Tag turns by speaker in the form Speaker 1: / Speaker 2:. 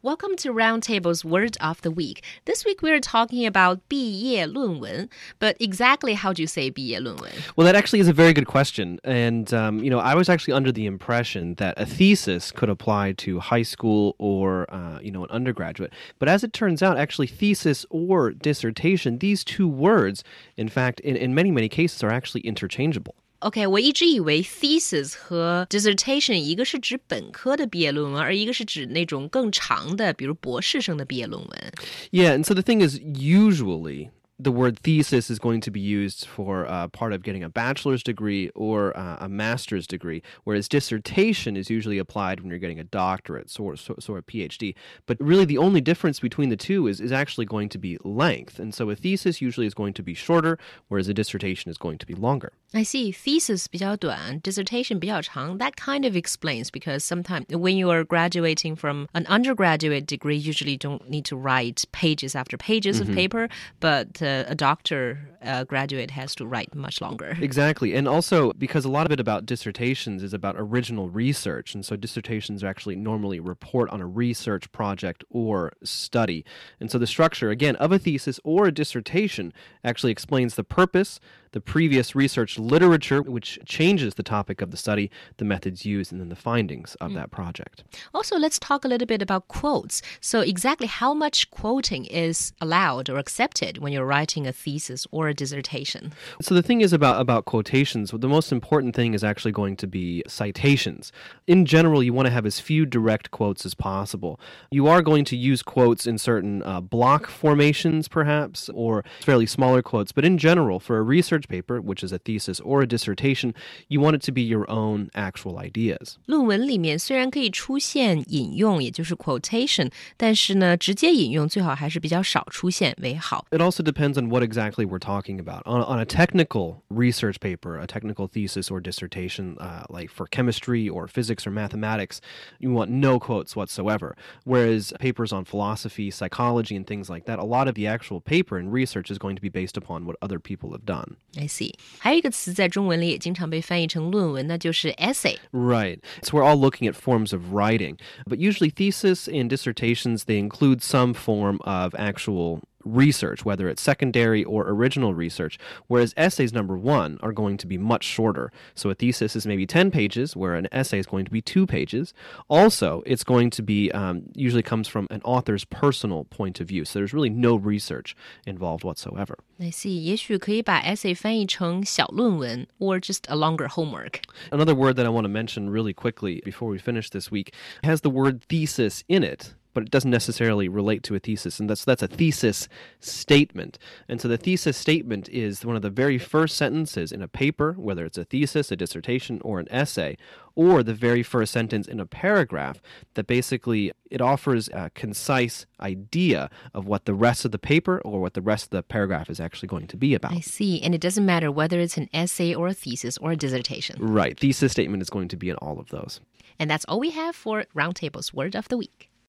Speaker 1: Welcome to Roundtable's Word of the Week. This week we're talking about 毕业论文, but exactly how do you say 毕业论文?
Speaker 2: Well, that actually is a very good question. And, um, you know, I was actually under the impression that a thesis could apply to high school or, uh, you know, an undergraduate. But as it turns out, actually, thesis or dissertation, these two words, in fact, in, in many, many cases, are actually interchangeable.
Speaker 1: OK，我一直以为 thesis 和 dissertation 一个是指本科的毕业论文，而一个是指那种更长的，比如博士生的毕业论文。
Speaker 2: Yeah, and so the thing is, usually the word thesis is going to be used for uh, part of getting a bachelor's degree or uh, a master's degree, whereas dissertation is usually applied when you're getting a doctorate, so, so, so a PhD. But really, the only difference between the two is, is actually going to be length. And so a thesis usually is going to be shorter, whereas a dissertation is going to be longer.
Speaker 1: I see. Thesis 比较短, dissertation 比较长. That kind of explains because sometimes when you are graduating from an undergraduate degree, usually don't need to write pages after pages mm -hmm. of mm-hmm. paper, but uh, a, doctor uh, graduate has to write much longer.
Speaker 2: Exactly. And also because a lot of it about dissertations is about original research. And so dissertations actually normally report on a research project or study. And so the structure, again, of a thesis or a dissertation actually explains the purpose, the previous research literature, which changes the topic of the study, the methods used, and then the findings of mm. that project.
Speaker 1: Also, let's talk a little bit about quotes. So, exactly how much quoting is allowed or accepted when you're writing a thesis or a dissertation?
Speaker 2: So, the thing is about, about quotations, the most important thing is actually going to be citations. In general, you want to have as few direct quotes as possible. You are going to use quotes in certain uh, block formations, perhaps, or fairly smaller quotes, but in general, for a research research paper, which is a thesis or a dissertation, you want it to be your own actual ideas.
Speaker 1: 论文里面虽然可以出现引用，也就是 quotation，但是呢，直接引用最好还是比较少出现为好。
Speaker 2: It also depends on what exactly we're talking about. On, on a technical research paper, a technical thesis or dissertation, uh, like for chemistry or physics or mathematics, you want no quotes whatsoever. Whereas papers on philosophy, psychology, and things like that, a lot of the actual paper and research is going to be based upon what other people have done.
Speaker 1: I see. 还有一个词在中文里也经常被翻译成论文，那就是 essay.
Speaker 2: Right. So we're all looking at forms of writing, but usually thesis and dissertations they include some form of actual research, whether it's secondary or original research, whereas essays, number one, are going to be much shorter. So a thesis is maybe 10 pages, where an essay is going to be two pages. Also, it's going to be, um, usually comes from an author's personal point of view. So there's really no research involved whatsoever.
Speaker 1: I see. 也许可以把 essay 翻译成小论文 or just a longer homework.
Speaker 2: Another word that I want to mention really quickly before we finish this week has the word thesis in it but it doesn't necessarily relate to a thesis. And that's that's a thesis statement. And so the thesis statement is one of the very first sentences in a paper, whether it's a thesis, a dissertation, or an essay, or the very first sentence in a paragraph that basically it offers a concise idea of what the rest of the paper or what the rest of the paragraph is actually going to be about.
Speaker 1: I see. And it doesn't matter whether it's an essay or a thesis or a dissertation.
Speaker 2: Right. Thesis statement is going to be in all of those.
Speaker 1: And that's all we have for Roundtable's Word of the Week.